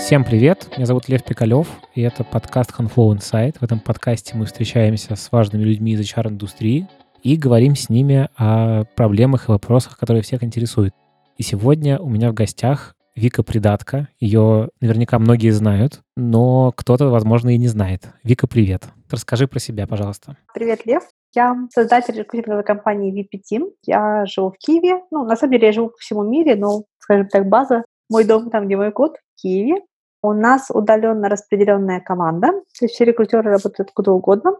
Всем привет, меня зовут Лев Пикалев, и это подкаст Handflow Insight. В этом подкасте мы встречаемся с важными людьми из HR-индустрии и говорим с ними о проблемах и вопросах, которые всех интересуют. И сегодня у меня в гостях Вика Придатка. Ее наверняка многие знают, но кто-то, возможно, и не знает. Вика, привет. Расскажи про себя, пожалуйста. Привет, Лев. Я создатель рекрутинговой компании VP Team. Я живу в Киеве. Ну, на самом деле, я живу по всему миру, но, скажем так, база, мой дом там, где мой код, в Киеве. У нас удаленно распределенная команда, то есть все рекрутеры работают откуда угодно.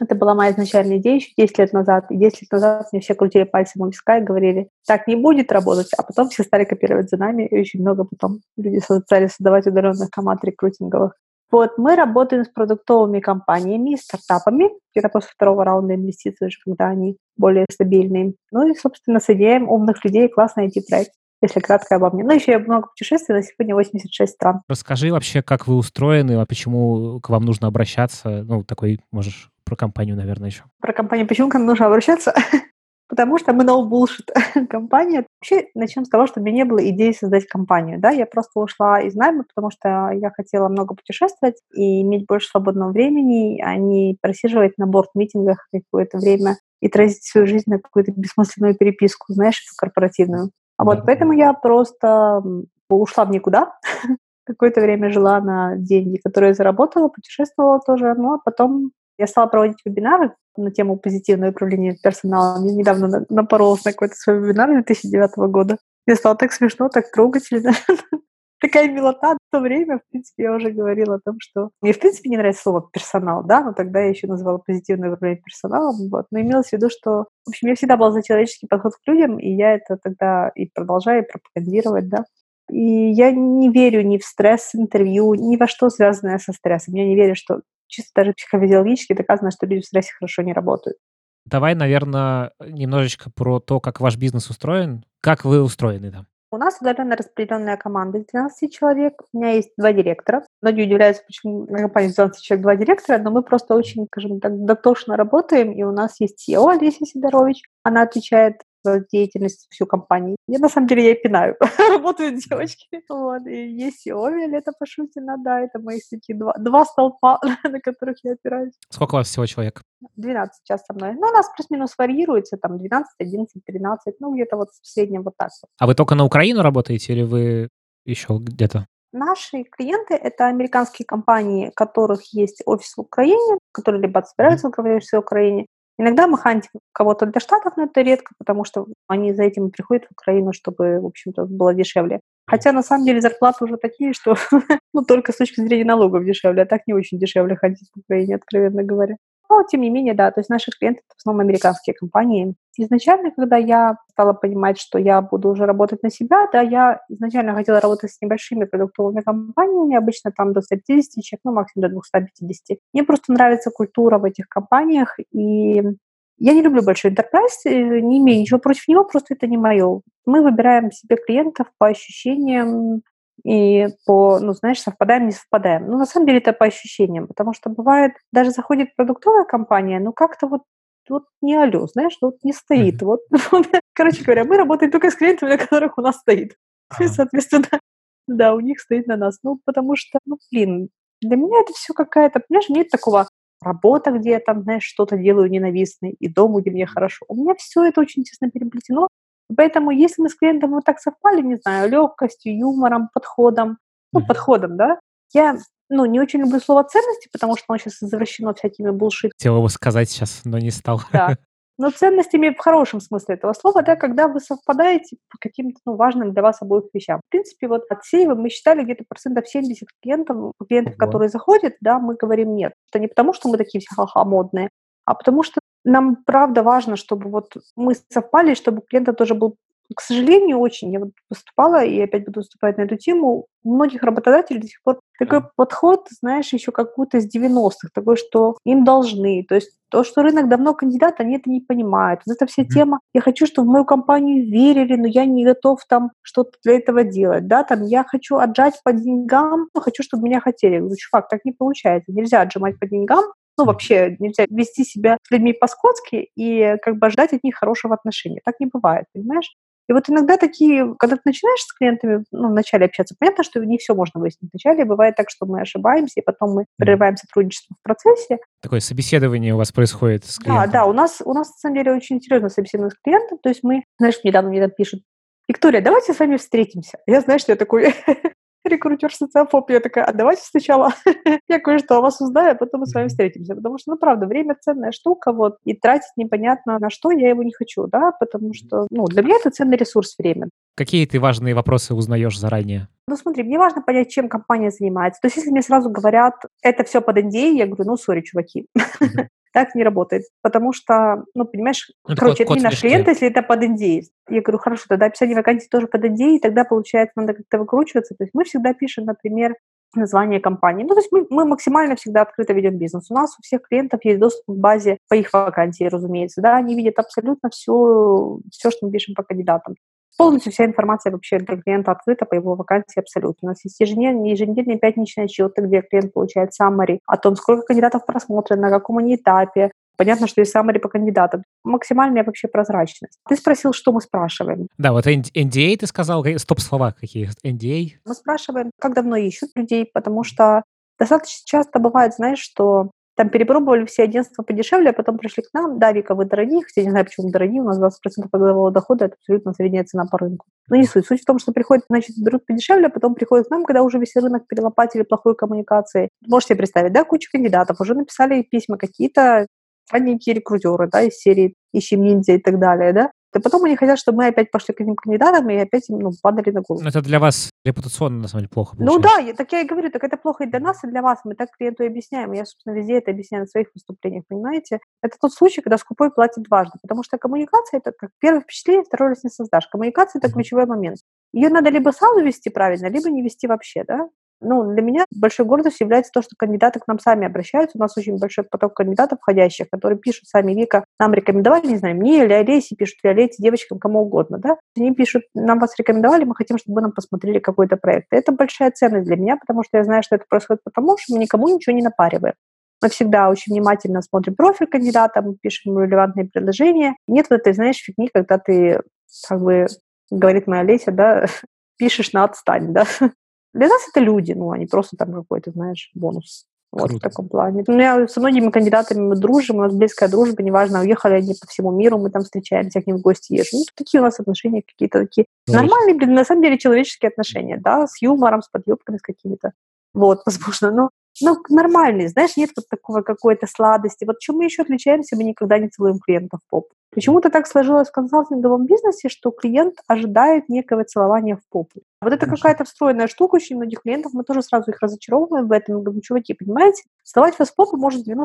Это была моя изначальная идея еще 10 лет назад. И 10 лет назад мне все крутили пальцем у виска и говорили, так не будет работать. А потом все стали копировать за нами, и очень много потом люди стали создавать удаленных команд рекрутинговых. Вот, мы работаем с продуктовыми компаниями, стартапами, где-то после второго раунда инвестиций, уже когда они более стабильные. Ну и, собственно, с умных людей, классно IT-проект если кратко обо мне. Ну, еще я много путешествий, на сегодня 86 стран. Расскажи вообще, как вы устроены, а почему к вам нужно обращаться? Ну, такой, можешь про компанию, наверное, еще. Про компанию. Почему к нам нужно обращаться? Потому что мы no bullshit компания. Вообще, начнем с того, что у меня не было идеи создать компанию. Да? Я просто ушла из найма, потому что я хотела много путешествовать и иметь больше свободного времени, а не просиживать на борт-митингах какое-то время и тратить свою жизнь на какую-то бессмысленную переписку, знаешь, эту корпоративную. А вот поэтому я просто ушла в никуда. Какое-то время жила на деньги, которые я заработала, путешествовала тоже. Ну, а потом я стала проводить вебинары на тему позитивного управления персоналом. Я недавно напоролась на какой-то свой вебинар 2009 года. Мне стало так смешно, так трогательно. Такая милота. В то время, в принципе, я уже говорила о том, что мне, в принципе, не нравится слово «персонал», да, но тогда я еще называла позитивное управление персоналом. Вот. Но имелось в виду, что, в общем, я всегда была за человеческий подход к людям, и я это тогда и продолжаю пропагандировать, да. И я не верю ни в стресс-интервью, ни во что связанное со стрессом. Я не верю, что чисто даже психофизиологически доказано, что люди в стрессе хорошо не работают. Давай, наверное, немножечко про то, как ваш бизнес устроен. Как вы устроены там? У нас удаленно распределенная команда из 12 человек. У меня есть два директора. Многие удивляются, почему на компании 12 человек, два директора, но мы просто очень, скажем так, дотошно работаем, и у нас есть SEO Олеся Сидорович. Она отвечает деятельность всю компанию. Я на самом деле я пинаю. Работают девочки. Вот. И есть и Ови, Лето Пашутина, да, это мои такие два, два столпа, на которых я опираюсь. Сколько у вас всего человек? 12 сейчас со мной. Ну, у нас плюс-минус варьируется, там 12, 11, 13, ну, где-то вот в среднем вот так вот. А вы только на Украину работаете или вы еще где-то? Наши клиенты — это американские компании, у которых есть офис в Украине, которые либо собираются в Украине, Иногда мы хантим кого-то для Штатов, но это редко, потому что они за этим приходят в Украину, чтобы, в общем-то, было дешевле. Хотя, на самом деле, зарплаты уже такие, что ну, только с точки зрения налогов дешевле, а так не очень дешевле ходить в Украине, откровенно говоря. Тем не менее, да, то есть наши клиенты — это в основном американские компании. Изначально, когда я стала понимать, что я буду уже работать на себя, да, я изначально хотела работать с небольшими продуктовыми компаниями, обычно там до 150 человек, ну, максимум до 250. Мне просто нравится культура в этих компаниях, и я не люблю большой enterprise, э, не имею ничего против него, просто это не мое. Мы выбираем себе клиентов по ощущениям, и по, ну, знаешь, совпадаем, не совпадаем. Ну, на самом деле это по ощущениям, потому что бывает, даже заходит продуктовая компания, ну, как-то вот вот не алло, знаешь, вот не стоит. Вот, короче говоря, мы работаем только с клиентами, на которых у нас стоит. И, соответственно, да, у них стоит на нас. Ну, потому что, ну, блин, для меня это все какая-то, понимаешь, нет такого работа, где я там, знаешь, что-то делаю ненавистное, и дом, где мне хорошо. У меня все это очень тесно переплетено, Поэтому если мы с клиентом вот так совпали, не знаю, легкостью, юмором, подходом, ну, подходом, да, я ну, не очень люблю слово ценности, потому что оно сейчас извращено всякими булшит. Хотел его сказать сейчас, но не стал. Да. Но ценностями в хорошем смысле этого слова, да, когда вы совпадаете по каким-то ну, важным для вас обоих вещам. В принципе, вот от сейва мы считали где-то процентов 70 клиентов, клиентов, Ого. которые заходят, да, мы говорим нет. Это не потому, что мы такие все ха-ха модные, а потому что нам правда важно, чтобы вот мы совпали, чтобы у клиента тоже был к сожалению, очень. Я вот выступала и опять буду выступать на эту тему. У многих работодателей до сих пор такой подход, знаешь, еще какой-то из 90-х, такой, что им должны. То есть то, что рынок давно кандидат, они это не понимают. Вот эта вся mm-hmm. тема, я хочу, чтобы в мою компанию верили, но я не готов там что-то для этого делать, да, там я хочу отжать по деньгам, но хочу, чтобы меня хотели. Я говорю, чувак, так не получается. Нельзя отжимать по деньгам, ну, вообще нельзя вести себя с людьми по-скотски и как бы ждать от них хорошего отношения. Так не бывает, понимаешь? И вот иногда такие, когда ты начинаешь с клиентами ну, вначале общаться, понятно, что не все можно выяснить вначале. Бывает так, что мы ошибаемся, и потом мы прерываем сотрудничество в процессе. Такое собеседование у вас происходит с клиентом. Да, да, у нас, у нас на самом деле очень серьезно собеседование с клиентом. То есть мы, знаешь, недавно мне там пишут, Виктория, давайте с вами встретимся. Я знаю, что я такой рекрутер социофоб. Я такая, а давайте сначала я кое-что о вас узнаю, а потом мы с вами встретимся. Потому что, ну, правда, время ценная штука, вот, и тратить непонятно на что я его не хочу, да, потому что, ну, для меня это ценный ресурс время. Какие ты важные вопросы узнаешь заранее? Ну, смотри, мне важно понять, чем компания занимается. То есть, если мне сразу говорят, это все под NDA, я говорю, ну, сори, чуваки. Так не работает, потому что, ну, понимаешь, ну, короче, это не наш клиент, если это под NDA. Я говорю, хорошо, тогда описание вакансии тоже под NDA, и тогда, получается, надо как-то выкручиваться. То есть мы всегда пишем, например, название компании. Ну, то есть мы, мы максимально всегда открыто ведем бизнес. У нас у всех клиентов есть доступ к базе по их вакансии, разумеется. Да, они видят абсолютно все, все, что мы пишем по кандидатам. Полностью вся информация вообще для клиента открыта по его вакансии абсолютно. У нас есть еженедельные, еженедельные пятничные отчеты, где клиент получает summary о том, сколько кандидатов просмотрено, на каком они этапе, Понятно, что есть summary по кандидатам. Максимальная вообще прозрачность. Ты спросил, что мы спрашиваем. Да, вот NDA ты сказал, стоп-слова какие? NDA? Мы спрашиваем, как давно ищут людей, потому что достаточно часто бывает, знаешь, что там перепробовали все агентства подешевле, а потом пришли к нам. Да, Вика, вы дорогие, хотя не знаю, почему дорогие, у нас 20% годового дохода – это абсолютно средняя цена по рынку. Но не суть. Суть в том, что приходят, значит, берут подешевле, а потом приходят к нам, когда уже весь рынок перелопатили плохой коммуникации. Можете представить, да, куча кандидатов, уже написали письма какие-то ранненькие рекрутеры, да, из серии «Ищем ниндзя» и так далее, да, и потом они хотят, чтобы мы опять пошли к этим кандидатам и опять им ну, падали на голову. Это для вас репутационно, на самом деле, плохо получается. Ну да, я, так я и говорю, так это плохо и для нас, и для вас. Мы так клиенту и объясняем. Я, собственно, везде это объясняю на своих выступлениях, понимаете? Это тот случай, когда скупой платит дважды, потому что коммуникация – это как первое впечатление, второй раз не создашь. Коммуникация – это ключевой момент. Ее надо либо сразу вести правильно, либо не вести вообще, да? Ну, для меня большой гордостью является то, что кандидаты к нам сами обращаются. У нас очень большой поток кандидатов входящих, которые пишут сами, Вика, нам рекомендовали, не знаю, мне или Олесе, пишут Виолетте, девочкам, кому угодно, да. Они пишут, нам вас рекомендовали, мы хотим, чтобы вы нам посмотрели какой-то проект. И это большая ценность для меня, потому что я знаю, что это происходит потому, что мы никому ничего не напариваем. Мы всегда очень внимательно смотрим профиль кандидата, мы пишем релевантные предложения. Нет вот этой, знаешь, фигни, когда ты, как бы, говорит моя Олеся, да, пишешь на отстань, да. Для нас это люди, ну, они просто там какой-то, знаешь, бонус. Вот Круто. в таком плане. У меня со многими кандидатами мы дружим, у нас близкая дружба, неважно, уехали они по всему миру, мы там встречаемся, к ним в гости езжим. Ну, такие у нас отношения какие-то такие Конечно. нормальные, блин, на самом деле человеческие отношения, да, с юмором, с подъебками, с какими-то. Вот, возможно, но ну, нормальные, знаешь, нет вот такого какой-то сладости. Вот чем мы еще отличаемся, мы никогда не целуем клиентов в попу. Почему-то так сложилось в консалтинговом бизнесе, что клиент ожидает некого целования в попу. Вот это какая-то встроенная штука очень многих клиентов, мы тоже сразу их разочаровываем в этом. Мы говорим, чуваки, понимаете, целовать вас в попу может 90%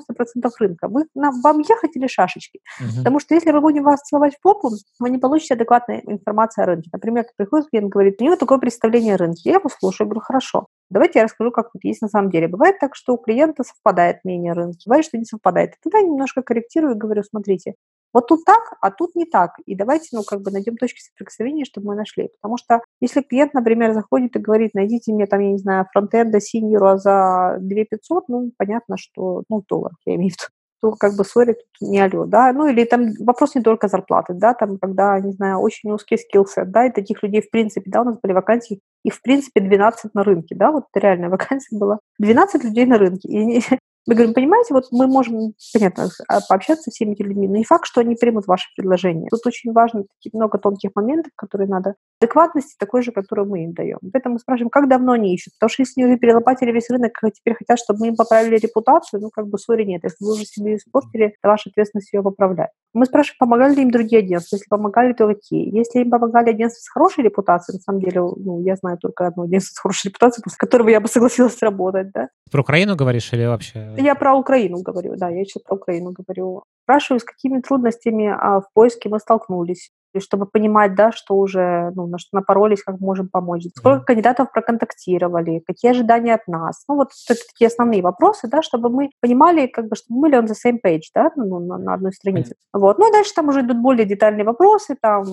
рынка. Вы, нам, вам ехать или шашечки? Uh-huh. Потому что если мы будем вас целовать в попу, вы не получите адекватной информации о рынке. Например, приходит клиент, говорит, у него такое представление о рынке. Я его слушаю, говорю, хорошо, давайте я расскажу, как вот есть на самом деле. Бывает так, что у клиента совпадает мнение рынка, бывает, что не совпадает. И тогда я немножко корректирую и говорю, смотрите, вот тут так, а тут не так. И давайте, ну, как бы найдем точки соприкосновения, чтобы мы нашли. Потому что если клиент, например, заходит и говорит, найдите мне там, я не знаю, фронтенда синьора за 2 500, ну, понятно, что, ну, доллар, я имею в виду то как бы сори, тут не алло, да, ну или там вопрос не только зарплаты, да, там когда, не знаю, очень узкий скиллсет, да, и таких людей в принципе, да, у нас были вакансии, и в принципе 12 на рынке, да, вот это реальная вакансия была, 12 людей на рынке, и мы говорим, понимаете, вот мы можем, понятно, а, пообщаться со всеми этими людьми, но не факт, что они примут ваше предложение. Тут очень важно много тонких моментов, которые надо. Адекватности такой же, которую мы им даем. Поэтому мы спрашиваем, как давно они ищут. Потому что если вы перелопатили весь рынок, а теперь хотят, чтобы мы им поправили репутацию, ну, как бы, сори, нет. Если вы уже себе испортили, ваша ответственность ее поправлять. Мы спрашиваем, помогали ли им другие агентства. Если помогали, то какие. Если им помогали агентства с хорошей репутацией, на самом деле, ну, я знаю только одно агентство с хорошей репутацией, после которого я бы согласилась работать, да. Про Украину говоришь или вообще? Я про Украину говорю, да, я сейчас про Украину говорю. Спрашиваю, с какими трудностями а, в поиске мы столкнулись, и чтобы понимать, да, что уже, ну, на что напоролись, как можем помочь. Сколько mm. кандидатов проконтактировали, какие ожидания от нас. Ну, вот это такие основные вопросы, да, чтобы мы понимали, как бы, чтобы мы были on the same page, да, ну, на, на одной странице. Mm. Вот. Ну, и дальше там уже идут более детальные вопросы, там,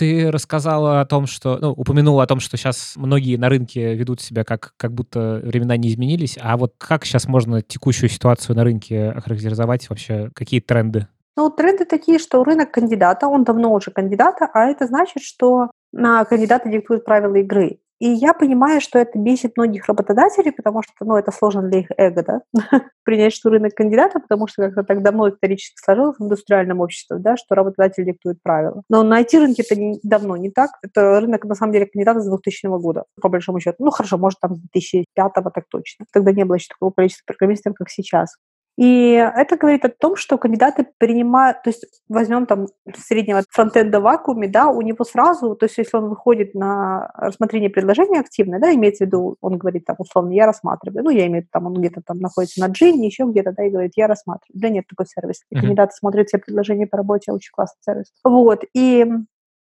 ты рассказала о том, что, ну, упомянула о том, что сейчас многие на рынке ведут себя как, как будто времена не изменились. А вот как сейчас можно текущую ситуацию на рынке охарактеризовать вообще? Какие тренды? Ну, тренды такие, что рынок кандидата, он давно уже кандидата, а это значит, что на кандидата диктуют правила игры. И я понимаю, что это бесит многих работодателей, потому что, ну, это сложно для их эго, да, принять, что рынок кандидата, потому что как-то так давно исторически сложилось в индустриальном обществе, да, что работодатель диктует правила. Но на IT-рынке это не, давно не так. Это рынок, на самом деле, кандидата с 2000 года, по большому счету. Ну, хорошо, может, там с 2005 так точно. Тогда не было еще такого количества программистов, как сейчас. И это говорит о том, что кандидаты принимают, то есть возьмем там среднего фронтенда в вакууме, да, у него сразу, то есть если он выходит на рассмотрение предложения активно, да, имеется в виду, он говорит там условно, я рассматриваю, ну, я имею в виду, там он где-то там находится на джине, еще где-то, да, и говорит, я рассматриваю. Да нет такой сервис. И кандидаты смотрят все предложения по работе, очень классный сервис. Вот, и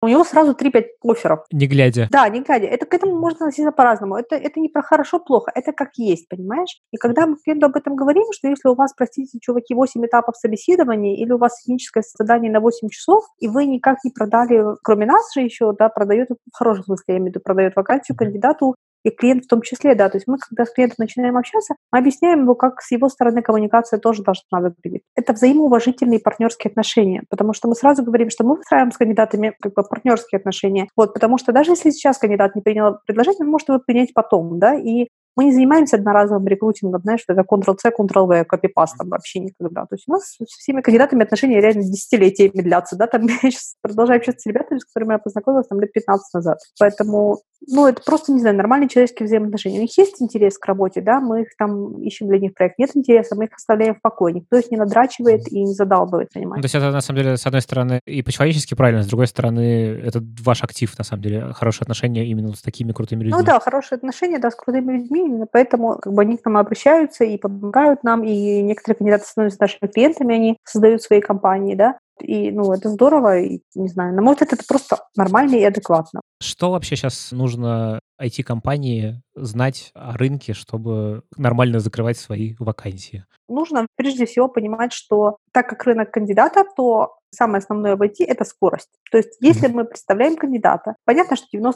у него сразу 3-5 офферов. Не глядя. Да, не глядя. Это к этому можно относиться по-разному. Это, это не про хорошо-плохо, это как есть, понимаешь? И когда мы клиенту об этом говорим, что если у вас, простите, чуваки, 8 этапов собеседования, или у вас техническое задание на 8 часов, и вы никак не продали, кроме нас же еще, да, продает, в хорошем смысле, я имею в виду, продает вакансию кандидату и клиент в том числе, да, то есть мы, когда с клиентом начинаем общаться, мы объясняем ему, как с его стороны коммуникация тоже должна выглядеть. Это взаимоуважительные партнерские отношения, потому что мы сразу говорим, что мы выстраиваем с кандидатами как бы партнерские отношения, вот, потому что даже если сейчас кандидат не принял предложение, он может его принять потом, да, и мы не занимаемся одноразовым рекрутингом, знаешь, это Ctrl-C, Ctrl-V, копипаст там вообще никогда. То есть у нас с всеми кандидатами отношения реально десятилетиями длятся, да, там я сейчас продолжаю общаться с ребятами, с которыми я познакомилась там лет 15 назад. Поэтому, ну, это просто, не знаю, нормальные человеческие взаимоотношения. У них есть интерес к работе, да, мы их там ищем для них проект. Нет интереса, мы их оставляем в покое. Никто их не надрачивает и не задалбывает, понимаешь? Ну, то есть это, на самом деле, с одной стороны, и по-человечески правильно, с другой стороны, это ваш актив, на самом деле, хорошие отношения именно с такими крутыми людьми. Ну да, хорошие отношения, да, с крутыми людьми, именно поэтому как бы они к нам обращаются и помогают нам, и некоторые кандидаты становятся нашими клиентами, они создают свои компании, да, и, ну, это здорово, и, не знаю, на мой взгляд, это просто нормально и адекватно. Что вообще сейчас нужно IT-компании знать о рынке, чтобы нормально закрывать свои вакансии? Нужно прежде всего понимать, что так как рынок кандидата, то самое основное в IT – это скорость. То есть если мы представляем кандидата, понятно, что 90%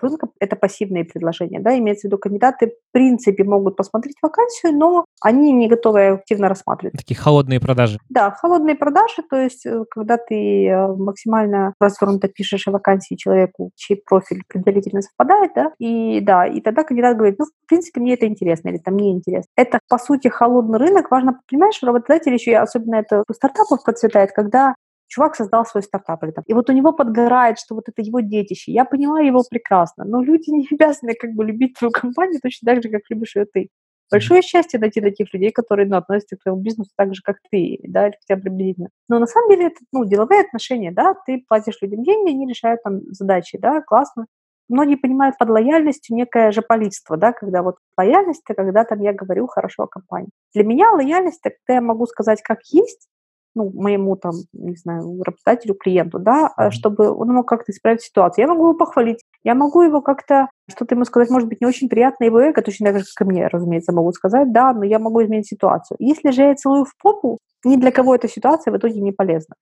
рынка – это пассивные предложения. Да? Имеется в виду, кандидаты в принципе могут посмотреть вакансию, но они не готовы активно рассматривать. Такие холодные продажи. Да, холодные продажи, то есть э, когда ты э, максимально развернуто пишешь о вакансии человеку, чей профиль предварительно совпадает, да, и да, и тогда кандидат говорит, ну, в принципе, мне это интересно или там не интересно. Это, по сути, холодный рынок. Важно, понимаешь, работодатель еще, особенно это у стартапов процветает, когда чувак создал свой стартап, или там, и вот у него подгорает, что вот это его детище. Я понимаю его прекрасно, но люди не обязаны как бы любить твою компанию точно так же, как любишь ее ты. Большое счастье найти таких людей, которые ну, относятся к твоему бизнесу так же, как ты, да, или хотя бы приблизительно. Но на самом деле это ну, деловые отношения, да, ты платишь людям деньги, они решают там задачи, да, классно. Многие понимают под лояльностью некое же политство, да, когда вот лояльность, это когда там я говорю хорошо о компании. Для меня лояльность, это когда я могу сказать как есть, ну, моему там, не знаю, работодателю, клиенту, да, mm-hmm. чтобы он мог как-то исправить ситуацию. Я могу его похвалить, я могу его как-то, что-то ему сказать, может быть, не очень приятно его эго, точно так же, как и мне, разумеется, могу сказать, да, но я могу изменить ситуацию. Если же я целую в попу, ни для кого эта ситуация в итоге не полезна.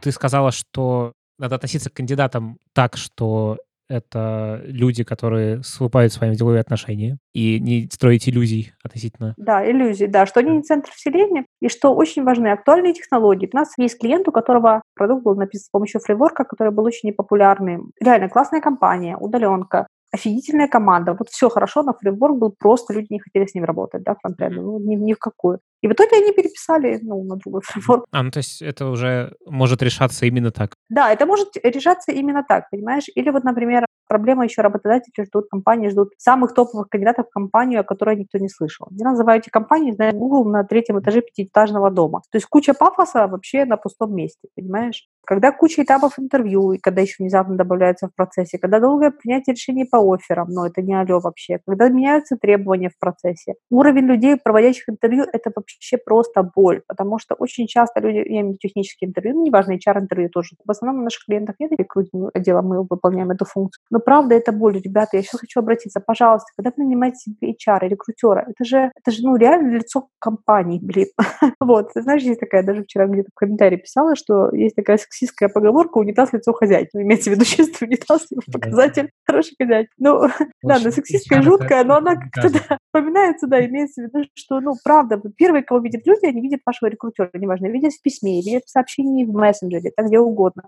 Ты сказала, что надо относиться к кандидатам так, что это люди, которые вступают с вами в деловые отношения, и не строить иллюзий относительно. Да, иллюзий, да, что они не центр вселения, и что очень важны актуальные технологии. У нас есть клиент, у которого продукт был написан с помощью фреймворка, который был очень непопулярный. Реально классная компания, удаленка, офигительная команда. Вот все хорошо, но фреймворк был просто, люди не хотели с ним работать, да, фронтенда, ну, ни, ни в какую. И в итоге они переписали, ну, на другой фреймворк. А, ну, то есть это уже может решаться именно так? Да, это может решаться именно так, понимаешь? Или вот, например, проблема еще работодатели ждут, компании ждут самых топовых кандидатов в компанию, о которой никто не слышал. Я называю эти компании, знаю, Google на третьем этаже пятиэтажного дома. То есть куча пафоса вообще на пустом месте, понимаешь? Когда куча этапов интервью, и когда еще внезапно добавляется в процессе, когда долгое принятие решений по офферам, но это не алло вообще, когда меняются требования в процессе. Уровень людей, проводящих интервью, это вообще вообще просто боль, потому что очень часто люди, я имею в виду технические интервью, ну, неважно, HR-интервью тоже, в основном у наших клиентов нет рекрутинг отдела, мы выполняем эту функцию. Но правда это боль, ребята, я сейчас хочу обратиться, пожалуйста, когда вы нанимаете себе HR, рекрутера, это же, это же, ну, реально лицо компании, блин. вот, знаешь, есть такая, даже вчера где-то в комментарии писала, что есть такая сексистская поговорка «унитаз лицо хозяйки». Ну, имеется в виду чистый унитаз, показатель хороший хозяйки. Ну, она сексистская, жуткая, но она как-то да, вспоминается, да, имеется в виду, что, ну, правда, первые, кого видят люди, они видят вашего рекрутера, неважно, видят в письме, видят в сообщении в мессенджере, так где угодно.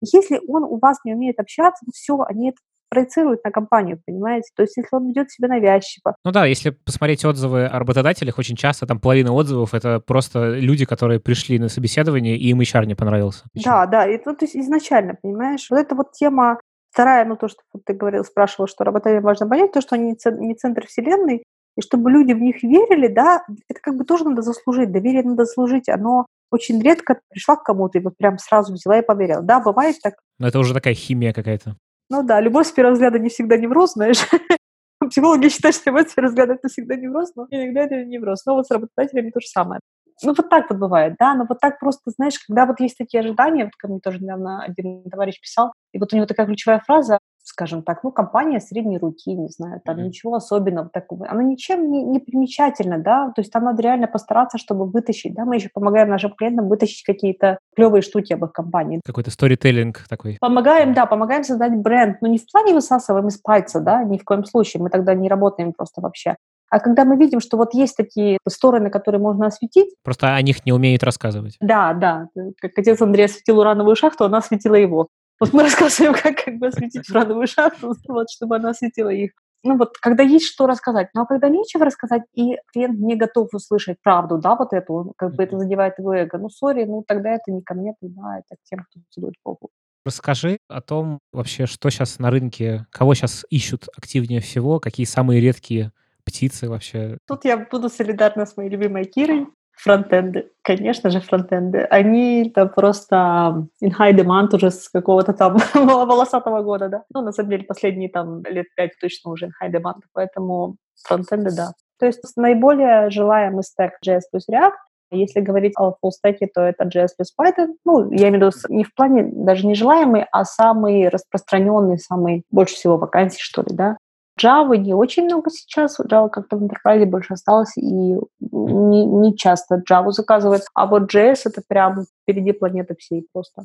Если он у вас не умеет общаться, ну все, они это проецируют на компанию, понимаете? То есть если он ведет себя навязчиво. Ну да, если посмотреть отзывы о работодателях, очень часто там половина отзывов — это просто люди, которые пришли на собеседование, и им HR не понравился. Да, да, и то, то есть изначально, понимаешь, вот эта вот тема Вторая, ну, то, что ты говорил, спрашивал, что работодателям важно понять, то, что они не центр вселенной, и чтобы люди в них верили, да, это как бы тоже надо заслужить, доверие надо заслужить, оно очень редко пришла к кому-то и вот прям сразу взяла и поверила. Да, бывает так. Но это уже такая химия какая-то. Ну да, любовь с первого взгляда не всегда невроз, знаешь. Психологи считают, что любовь с первого взгляда это всегда невроз, но иногда это невроз. Но вот с работодателями то же самое. Ну, вот так вот бывает, да, но вот так просто, знаешь, когда вот есть такие ожидания, вот ко мне тоже недавно один товарищ писал, и вот у него такая ключевая фраза, скажем так, ну, компания средней руки, не знаю, там mm-hmm. ничего особенного такого. Она ничем не, не примечательна, да, то есть там надо реально постараться, чтобы вытащить, да, мы еще помогаем нашим клиентам вытащить какие-то клевые штуки об их компании. Какой-то сторителлинг такой. Помогаем, да, помогаем создать бренд, но не в плане высасываем из пальца, да, ни в коем случае, мы тогда не работаем просто вообще. А когда мы видим, что вот есть такие стороны, которые можно осветить... Просто о них не умеют рассказывать. Да, да. Как отец Андрей осветил урановую шахту, она осветила его. Вот мы рассказываем, как, как бы осветить урановую шахту, вот, чтобы она осветила их. Ну вот, когда есть что рассказать, ну а когда нечего рассказать, и клиент не готов услышать правду, да, вот эту, он, как бы это задевает его эго, ну сори, ну тогда это не ко мне, тогда это к тем, кто целует попу. Расскажи о том вообще, что сейчас на рынке, кого сейчас ищут активнее всего, какие самые редкие птицы вообще. Тут я буду солидарна с моей любимой Кирой. Фронтенды, конечно же, фронтенды. Они это просто in high demand уже с какого-то там волосатого года, да. Ну, на самом деле, последние там лет пять точно уже in high demand, поэтому фронтенды, да. То есть наиболее желаемый стек JS плюс React, если говорить о фуллстеке, то это JS плюс Python. Ну, я имею в виду не в плане даже не желаемый, а самый распространенный, самый больше всего вакансий, что ли, да. Java не очень много сейчас, Java как-то в Enterprise больше осталось, и не, не часто Java заказывают. А вот JS это прям впереди планеты всей просто.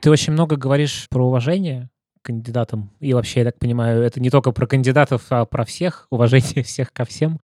Ты очень много говоришь про уважение к кандидатам. И вообще, я так понимаю, это не только про кандидатов, а про всех, уважение всех ко всем.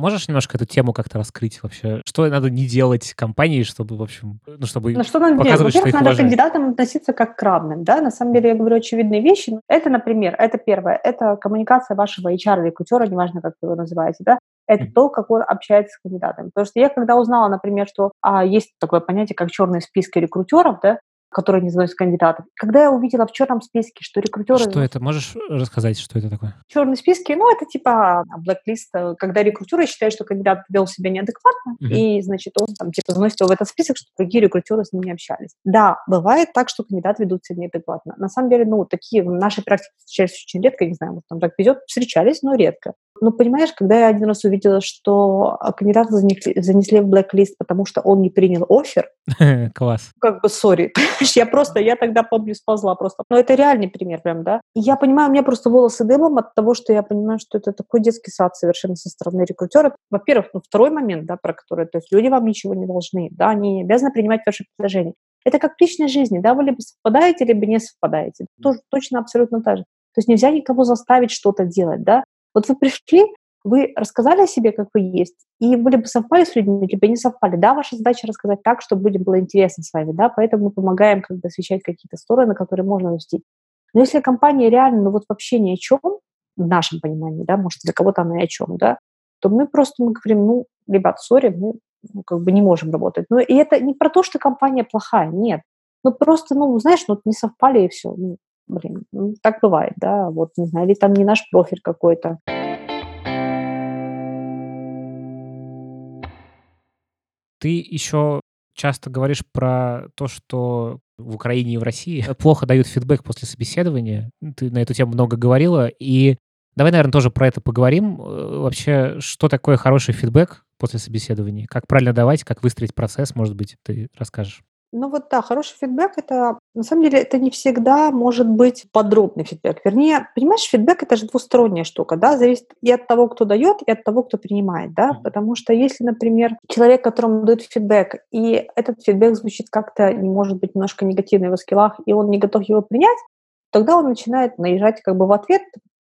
Можешь немножко эту тему как-то раскрыть вообще? Что надо не делать компании, чтобы, в общем, ну, чтобы ну, что надо показывать, делать? Во-первых, надо к кандидатам относиться как к равным, да? На самом деле, я говорю очевидные вещи. Это, например, это первое, это коммуникация вашего HR-рекрутера, неважно, как вы его называете, да? это то, как он общается с кандидатами. Потому что я когда узнала, например, что а, есть такое понятие, как черные списки рекрутеров, да, которые не заносят кандидатов. Когда я увидела в черном списке, что рекрутеры... Что это? Можешь рассказать, что это такое? Черные списки, ну, это типа блэк-лист, э, когда рекрутеры считают, что кандидат вел себя неадекватно, uh-huh. и, значит, он там типа заносит его в этот список, чтобы другие рекрутеры с ним не общались. Да, бывает так, что кандидат ведут себя неадекватно. На самом деле, ну, такие в нашей практике встречались очень редко, не знаю, вот там так везет, встречались, но редко. Ну, понимаешь, когда я один раз увидела, что кандидата занесли, занесли в блэк-лист, потому что он не принял офер. Класс. Как бы, сори. я просто, я тогда, помню, сползла просто. Но это реальный пример прям, да. И я понимаю, у меня просто волосы дымом от того, что я понимаю, что это такой детский сад совершенно со стороны рекрутера. Во-первых, ну, второй момент, да, про который, то есть люди вам ничего не должны, да, они не обязаны принимать ваши предложения. Это как в личной жизни, да, вы либо совпадаете, либо не совпадаете. Тоже точно абсолютно так же. То есть нельзя никого заставить что-то делать, да. Вот вы пришли, вы рассказали о себе, как вы есть, и вы либо совпали с людьми, либо не совпали. Да, ваша задача рассказать так, чтобы людям было интересно с вами, да, поэтому мы помогаем как бы освещать какие-то стороны, которые можно вести. Но если компания реально, ну вот вообще ни о чем, в нашем понимании, да, может, для кого-то она и о чем, да, то мы просто мы говорим, ну, ребят, сори, мы ну, как бы не можем работать. Но и это не про то, что компания плохая, нет. Ну, просто, ну, знаешь, ну, не совпали и все. Ну, блин, ну, так бывает, да, вот, не знаю, или там не наш профиль какой-то. Ты еще часто говоришь про то, что в Украине и в России плохо дают фидбэк после собеседования. Ты на эту тему много говорила. И Давай, наверное, тоже про это поговорим. Э, вообще, что такое хороший фидбэк после собеседования? Как правильно давать, как выстроить процесс, может быть, ты расскажешь? Ну вот да, хороший фидбэк это на самом деле это не всегда может быть подробный фидбэк. Вернее, понимаешь, фидбэк это же двусторонняя штука, да, зависит и от того, кто дает, и от того, кто принимает, да, потому что если, например, человек, которому дают фидбэк, и этот фидбэк звучит как-то, не может быть, немножко негативно в его скиллах, и он не готов его принять, тогда он начинает наезжать как бы в ответ,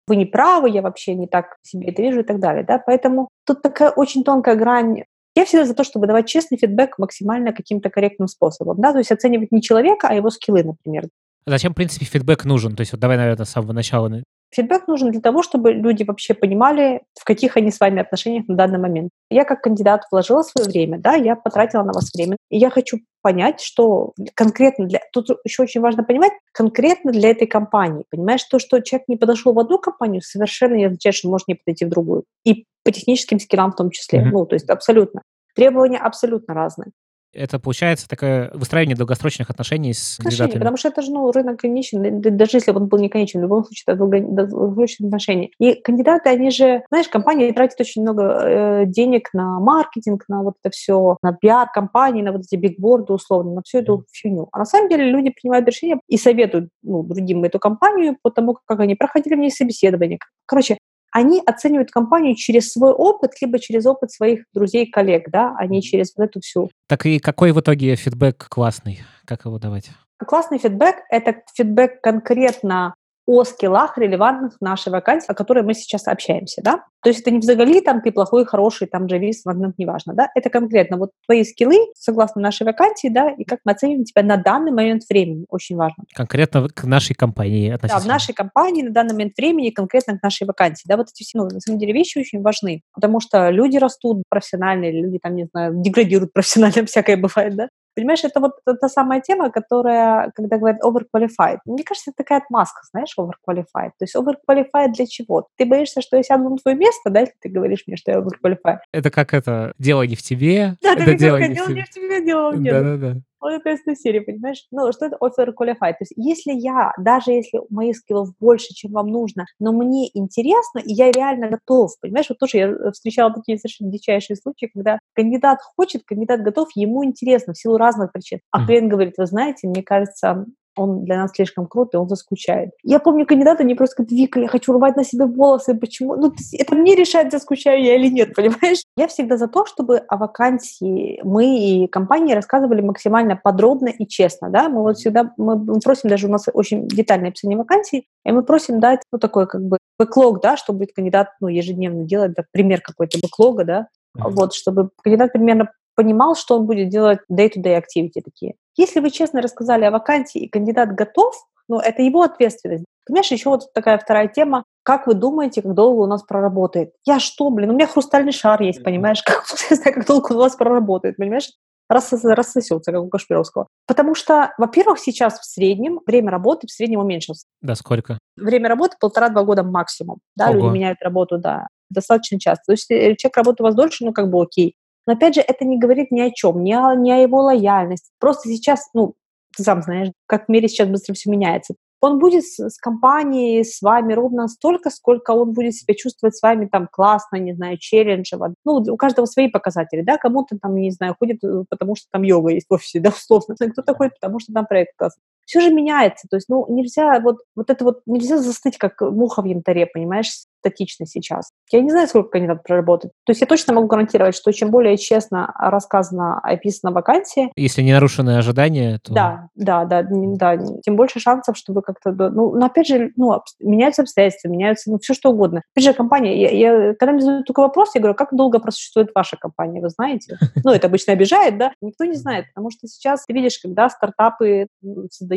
вы не правы, я вообще не так себе это вижу и так далее. Да? Поэтому тут такая очень тонкая грань я всегда за то, чтобы давать честный фидбэк максимально каким-то корректным способом. Да? То есть оценивать не человека, а его скиллы, например. Зачем, в принципе, фидбэк нужен? То есть вот давай, наверное, с самого начала. Фидбэк нужен для того, чтобы люди вообще понимали, в каких они с вами отношениях на данный момент. Я как кандидат вложила свое время, да, я потратила на вас время. И я хочу понять, что конкретно для... Тут еще очень важно понимать, конкретно для этой компании. Понимаешь, то, что человек не подошел в одну компанию, совершенно не означает, что он может не подойти в другую. И по техническим скиллам в том числе. Mm-hmm. Ну, то есть абсолютно. Требования абсолютно разные. Это получается такое выстраивание долгосрочных отношений с кандидатами. Потому что это же ну, рынок конечен, даже если он был не конечен, в любом случае это долгосрочные отношения. И кандидаты, они же, знаешь, компании тратят очень много э, денег на маркетинг, на вот это все, на пиар компании, на вот эти бигборды условно, на всю эту mm. фигню. А на самом деле люди принимают решения и советуют ну, другим эту компанию по тому, как они проходили в ней собеседование. Короче, они оценивают компанию через свой опыт, либо через опыт своих друзей, коллег, да, а не через вот эту всю. Так и какой в итоге фидбэк классный? Как его давать? Классный фидбэк – это фидбэк конкретно о скиллах, релевантных в нашей вакансии, о которой мы сейчас общаемся, да. То есть это не взагалі там ты плохой, хороший, там джавист, момент неважно, да. Это конкретно вот твои скиллы согласно нашей вакансии, да, и как мы оцениваем тебя на данный момент времени, очень важно. Конкретно к нашей компании относительно. Да, в нашей компании на данный момент времени, конкретно к нашей вакансии, да, вот эти все, ну, на самом деле вещи очень важны, потому что люди растут профессионально, люди там, не знаю, деградируют профессионально, всякое бывает, да. Понимаешь, это вот та самая тема, которая, когда говорят overqualified, мне кажется, это такая отмазка, знаешь, overqualified. То есть overqualified для чего? Ты боишься, что я сяду на твое место, да, если ты говоришь мне, что я overqualified? Это как это, дело не в тебе. Да, это дело не в тебе, дело в Да-да-да. Вот это из серии, понимаешь? Ну, что это offer qualified? То есть если я, даже если моих скиллов больше, чем вам нужно, но мне интересно, и я реально готов, понимаешь? Вот тоже я э, встречала такие совершенно дичайшие случаи, когда кандидат хочет, кандидат готов, ему интересно в силу разных причин. А клиент говорит, вы знаете, мне кажется, он для нас слишком крут, и он заскучает. Я помню кандидата, они просто говорят, Вика, я хочу рвать на себе волосы, почему? Ну, это мне решать, заскучаю я или нет, понимаешь? Я всегда за то, чтобы о вакансии мы и компании рассказывали максимально подробно и честно, да, мы вот всегда, мы просим, даже у нас очень детальное описание вакансий, и мы просим дать, ну, такой как бы бэклог, да, что будет кандидат, ну, ежедневно делать, да, пример какой-то бэклога, да, mm-hmm. вот, чтобы кандидат примерно понимал, что он будет делать day-to-day activity такие. Если вы честно рассказали о вакансии, и кандидат готов, ну, это его ответственность. Понимаешь, еще вот такая вторая тема. Как вы думаете, как долго у нас проработает? Я что, блин, у меня хрустальный шар есть, понимаешь? Как, я знаю, как долго у вас проработает, понимаешь? Рас, рассосется, как у Кашпировского. Потому что, во-первых, сейчас в среднем время работы в среднем уменьшилось. Да, сколько? Время работы полтора-два года максимум. Да, Ого. люди меняют работу, да, достаточно часто. То есть если человек работает у вас дольше, ну, как бы окей. Но опять же, это не говорит ни о чем, ни о, ни о его лояльности. Просто сейчас, ну, ты сам знаешь, как в мире сейчас быстро все меняется. Он будет с, с компанией, с вами ровно столько, сколько он будет себя чувствовать с вами там классно, не знаю, челленджево. Ну, у каждого свои показатели, да, кому-то там, не знаю, ходит, э, потому что там йога есть в офисе, да, условно, кто-то ходит, потому что там проект классный. Все же меняется, то есть, ну, нельзя вот, вот это вот, нельзя застыть, как муха в янтаре, понимаешь, статично сейчас. Я не знаю, сколько кандидат проработает. То есть я точно могу гарантировать, что чем более честно рассказано, описана вакансия... Если не нарушены ожидания, то... Да, да, да, да. Тем больше шансов, чтобы как-то... Ну, но опять же, ну, меняются обстоятельства, меняются, ну, все что угодно. Опять же, компания... Я, я, когда мне задают такой вопрос, я говорю, как долго просуществует ваша компания, вы знаете? Ну, это обычно обижает, да? Никто не знает, потому что сейчас ты видишь, когда стартапы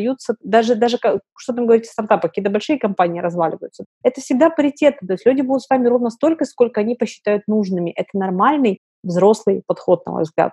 создаются, даже, даже что там говорить стартапы, какие-то большие компании разваливаются. Это всегда паритет, то есть люди будут с вами ровно столько, сколько они посчитают нужными. Это нормальный взрослый подход, на мой взгляд.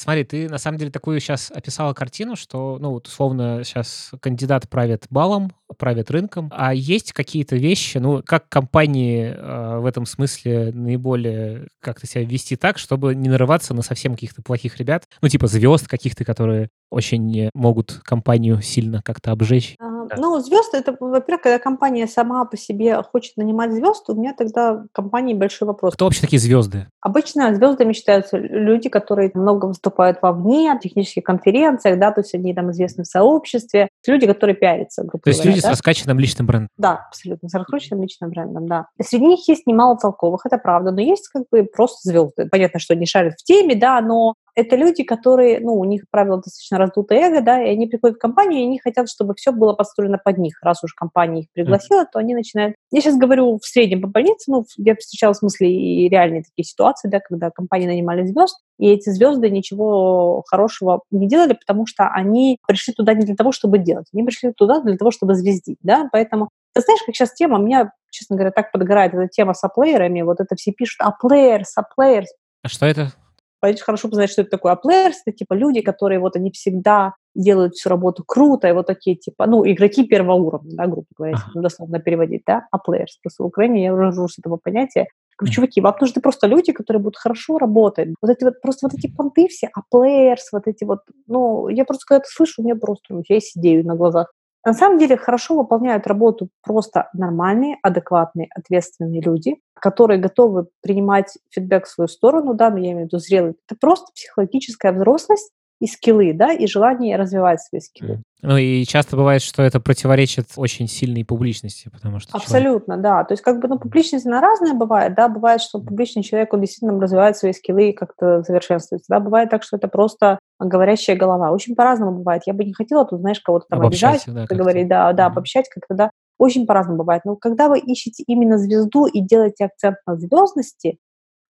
Смотри, ты на самом деле такую сейчас описала картину, что, ну, вот условно сейчас кандидат правит балом, правит рынком, а есть какие-то вещи, ну, как компании э, в этом смысле наиболее как-то себя вести так, чтобы не нарываться на совсем каких-то плохих ребят, ну, типа звезд каких-то, которые очень могут компанию сильно как-то обжечь? Да. Ну, звезды это, во-первых, когда компания сама по себе хочет нанимать звезд, у меня тогда в компании большой вопрос. Кто вообще такие звезды? Обычно звездами считаются люди, которые много выступают вовне, в технических конференциях, да, то есть они там известны в сообществе. Люди, которые пиарятся, грубо То есть говоря, люди да? с раскачанным личным брендом. Да, абсолютно, с раскрученным личным брендом, да. Среди них есть немало толковых, это правда, но есть как бы просто звезды. Понятно, что они шарят в теме, да, но это люди, которые, ну, у них, правило, достаточно раздутое эго, да, и они приходят в компанию, и они хотят, чтобы все было построено под них. Раз уж компания их пригласила, то они начинают... Я сейчас говорю в среднем по больнице, ну, я встречала в смысле и реальные такие ситуации, да, когда компании нанимали звезд, и эти звезды ничего хорошего не делали, потому что они пришли туда не для того, чтобы делать, они пришли туда для того, чтобы звездить, да, поэтому ты знаешь, как сейчас тема, меня, честно говоря, так подгорает эта тема с аплеерами, вот это все пишут, аплеерс, аплеерс, А что это? Хорошо знать, что это такое. А players — это типа люди, которые вот они всегда делают всю работу круто, и вот такие типа, ну, игроки первого уровня, да, грубо говоря, если Ага. дословно переводить, да, а players. Просто в Украине я уже с этого понятия. Говорю, чуваки, вам нужны просто люди, которые будут хорошо работать. Вот эти вот, просто вот эти понты все, а players, вот эти вот, ну, я просто когда это слышу, мне просто, ну, я сидею на глазах. На самом деле хорошо выполняют работу просто нормальные, адекватные, ответственные люди, которые готовы принимать фидбэк в свою сторону, да, но я имею в виду зрелые. Это просто психологическая взрослость и скиллы, да, и желание развивать свои скиллы. Ну и часто бывает, что это противоречит очень сильной публичности, потому что человек- Абсолютно, да. То есть как бы, ну, публичность, она разная бывает, да, бывает, что публичный человек, он действительно развивает свои скиллы и как-то совершенствуется, да, бывает так, что это просто говорящая голова. Очень по-разному бывает. Я бы не хотела тут, знаешь, кого-то там Обобщать, обижать, да, говорить, да, да, Мгм. обобщать как-то, да. Очень по-разному бывает. Но когда вы ищете именно звезду и делаете акцент на звездности,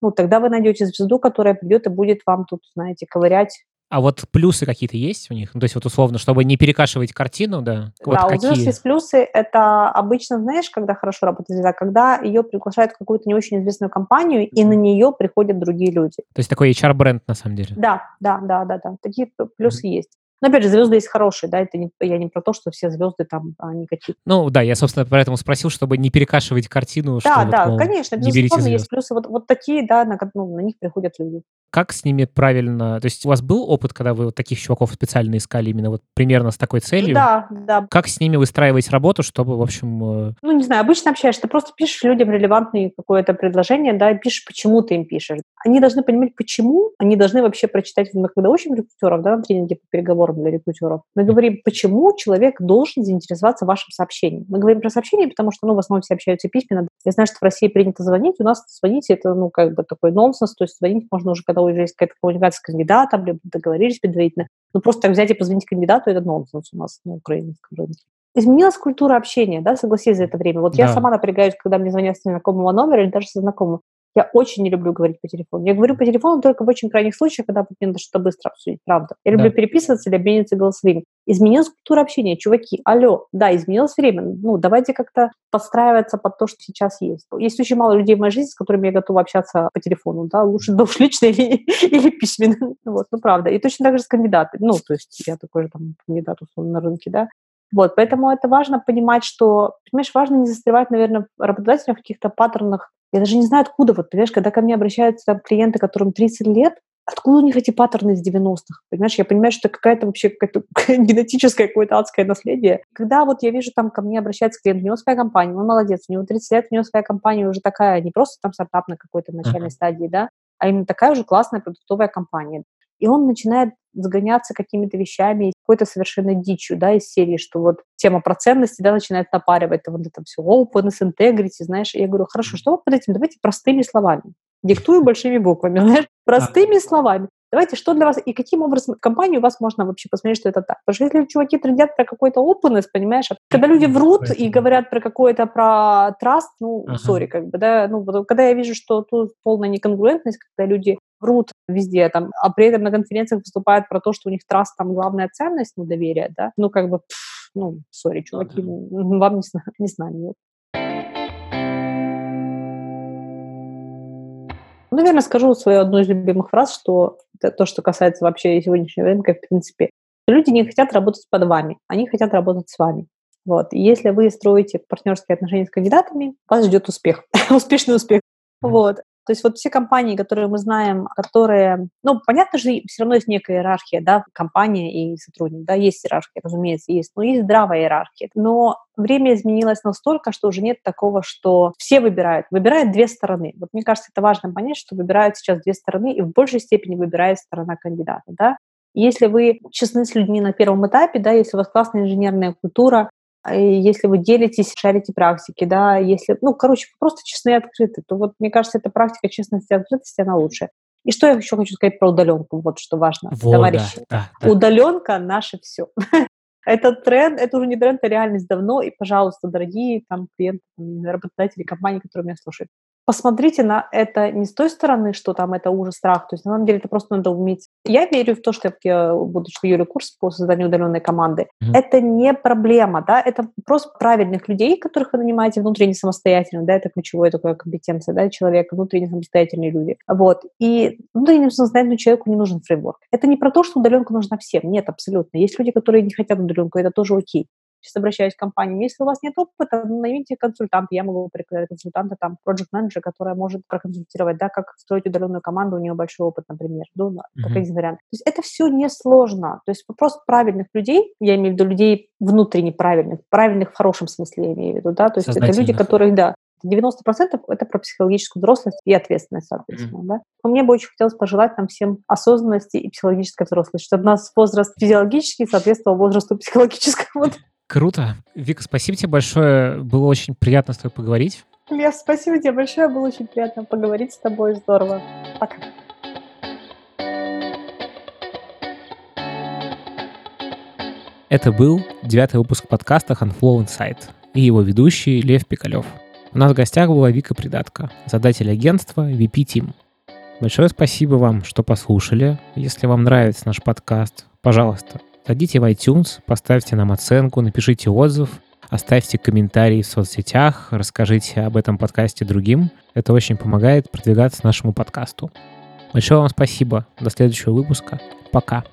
ну, тогда вы найдете звезду, которая придет и будет вам тут, знаете, ковырять А вот плюсы какие-то есть у них? Ну, то есть вот условно, чтобы не перекашивать картину, да? Вот да, у звезд какие? есть плюсы. Это обычно, знаешь, когда хорошо работает звезда, когда ее приглашают в какую-то не очень известную компанию, и на нее приходят другие люди. То есть такой HR-бренд на самом деле. Да, да, да, да, да. Такие плюсы есть. Но опять же, звезды есть хорошие, да, это не, я не про то, что все звезды там, они какие-то. Ну да, я, собственно, поэтому спросил, чтобы не перекашивать картину, что Да, вот, да, мол, конечно, не безусловно, есть плюсы. Вот, вот такие, да, на, ну, на них приходят люди. Как с ними правильно... То есть у вас был опыт, когда вы вот таких чуваков специально искали именно вот примерно с такой целью? Да, да. Как с ними выстраивать работу, чтобы, в общем... э, Ну, не знаю, обычно общаешься, ты просто пишешь людям релевантное какое-то предложение, да, и пишешь, почему ты им пишешь. Они должны понимать, почему, они должны вообще прочитать, мы когда учим рекрутеров, да, на тренинге по переговорам для рекрутеров, мы говорим, почему человек должен заинтересоваться вашим сообщением. Мы говорим про сообщение, потому что, ну, в основном все общаются письменно. Я знаю, что в России принято звонить, у нас звонить это, ну, как бы такой нонсенс, то есть звонить можно уже, когда уже есть какая-то коммуникация с кандидатом, либо договорились предварительно. Ну, просто так взять и позвонить кандидату, это нонсенс у нас на украинском рынке. Изменилась культура общения, да, согласись за это время. Вот я Да. сама напрягаюсь, когда мне звонят с незнакомого номера или даже со знакомым. Я очень не люблю говорить по телефону. Я говорю по телефону только в очень крайних случаях, когда мне надо что-то быстро обсудить, правда. Я люблю Да. переписываться или обмениваться голосовыми. Изменилась культура общения. Чуваки, алло, да, изменилось время. Ну, давайте как-то подстраиваться под то, что сейчас есть. Есть очень мало людей в моей жизни, с которыми я готова общаться по телефону, да, лучше да уж лично или, или письменно. Вот, ну, правда. И точно так же с кандидатами. Ну, то есть я такой же там кандидат, условно, на рынке, да. Вот, поэтому это важно понимать, что, понимаешь, важно не застревать, наверное, работодателям в каких-то паттернах. Я даже не знаю, откуда, вот, понимаешь, когда ко мне обращаются там, клиенты, которым 30 лет, откуда у них эти паттерны из 90-х? Понимаешь, я понимаю, что это какая-то вообще какая-то генетическое какое-то адское наследие. Когда вот я вижу, там ко мне обращается клиент, у него своя компания, он молодец, у него 30 лет, у него своя компания уже такая, не просто там стартап на какой-то начальной Ага. стадии, да, а именно такая уже классная продуктовая компания. И он начинает загоняться какими-то вещами, какой-то совершенно дичью, да, из серии, что вот тема про ценности, да, начинает напаривать, там вот это все openness, integrity, знаешь, и я говорю, хорошо, что вы под этим, давайте простыми словами. Диктую большими буквами, знаешь, простыми словами. Давайте, что для вас, и каким образом компании у вас можно вообще посмотреть, что это так. Потому что если чуваки трендят про какой-то openness, понимаешь, а когда люди врут и говорят про какой-то, про траст, ну, сори, как бы, да, ну, когда я вижу, что тут полная неконгруентность, когда люди врут везде, там, а при этом на конференциях выступают про то, что у них траст там главная ценность, ну, доверие, да, ну, как бы, пф, ну, сори, чуваки, м, вам не, зна- не знаю. нет. Ну, Наверное, скажу свою одну из любимых фраз, что это то, что касается вообще сегодняшнего рынка, в принципе. Люди не хотят работать под вами, они хотят работать с вами. Вот. И если вы строите партнерские отношения с кандидатами, вас ждет успех, успешный успех. Вот. То есть вот все компании, которые мы знаем, которые, ну, понятно же, все равно есть некая иерархия, да, компания и сотрудник, да, есть иерархия, разумеется, есть, но есть здравая иерархия. Но время изменилось настолько, что уже нет такого, что все выбирают. Выбирают две стороны. Вот мне кажется, это важно понять, что выбирают сейчас две стороны, и в большей степени выбирает сторона кандидата, да. Если вы честны с людьми на первом этапе, да, если у вас классная инженерная культура, если вы делитесь, шарите практики, да, если, ну, короче, просто честны и открыты, то вот, мне кажется, эта практика честности и открытости, она лучше. И что я еще хочу сказать про удаленку, вот что важно, вот, товарищи. Да, да, да. Удаленка наше все. Этот тренд, это уже не тренд, это реальность давно, и, пожалуйста, дорогие там клиенты, работодатели, компании, которые меня слушают, посмотрите на это не с той стороны, что там это ужас, страх. То есть на самом деле это просто надо уметь. Я верю в то, что я буду что Юля курс по созданию удаленной команды. Mm-hmm. Это не проблема, да, это просто правильных людей, которых вы нанимаете внутренне самостоятельно, да, это ключевая такая компетенция, да, человека, внутренне самостоятельные люди. Вот. И внутренне самостоятельному человеку не нужен фреймворк. Это не про то, что удаленка нужна всем. Нет, абсолютно. Есть люди, которые не хотят удаленку, это тоже окей сейчас обращаюсь к компаниям, если у вас нет опыта, ну, наймите консультанта, я могу прикладывать консультанта, там, project менеджер которая может проконсультировать, да, как строить удаленную команду, у нее большой опыт, например, ну, mm-hmm. как один вариант. То есть это все несложно, то есть вопрос правильных людей, я имею в виду людей внутренне правильных, правильных в хорошем смысле я имею в виду, да, то есть это люди, которые, да, 90% это про психологическую взрослость и ответственность, соответственно. Mm-hmm. Да? Но мне бы очень хотелось пожелать нам всем осознанности и психологической взрослости, чтобы у нас возраст физиологический соответствовал возрасту психологическому. Круто. Вика, спасибо тебе большое. Было очень приятно с тобой поговорить. Лев, спасибо тебе большое. Было очень приятно поговорить с тобой. Здорово. Пока. Это был девятый выпуск подкаста Handflow Insight и его ведущий Лев Пикалев. У нас в гостях была Вика Придатка, задатель агентства VP Team. Большое спасибо вам, что послушали. Если вам нравится наш подкаст, пожалуйста, Зайдите в iTunes, поставьте нам оценку, напишите отзыв, оставьте комментарии в соцсетях, расскажите об этом подкасте другим. Это очень помогает продвигаться нашему подкасту. Большое вам спасибо. До следующего выпуска. Пока.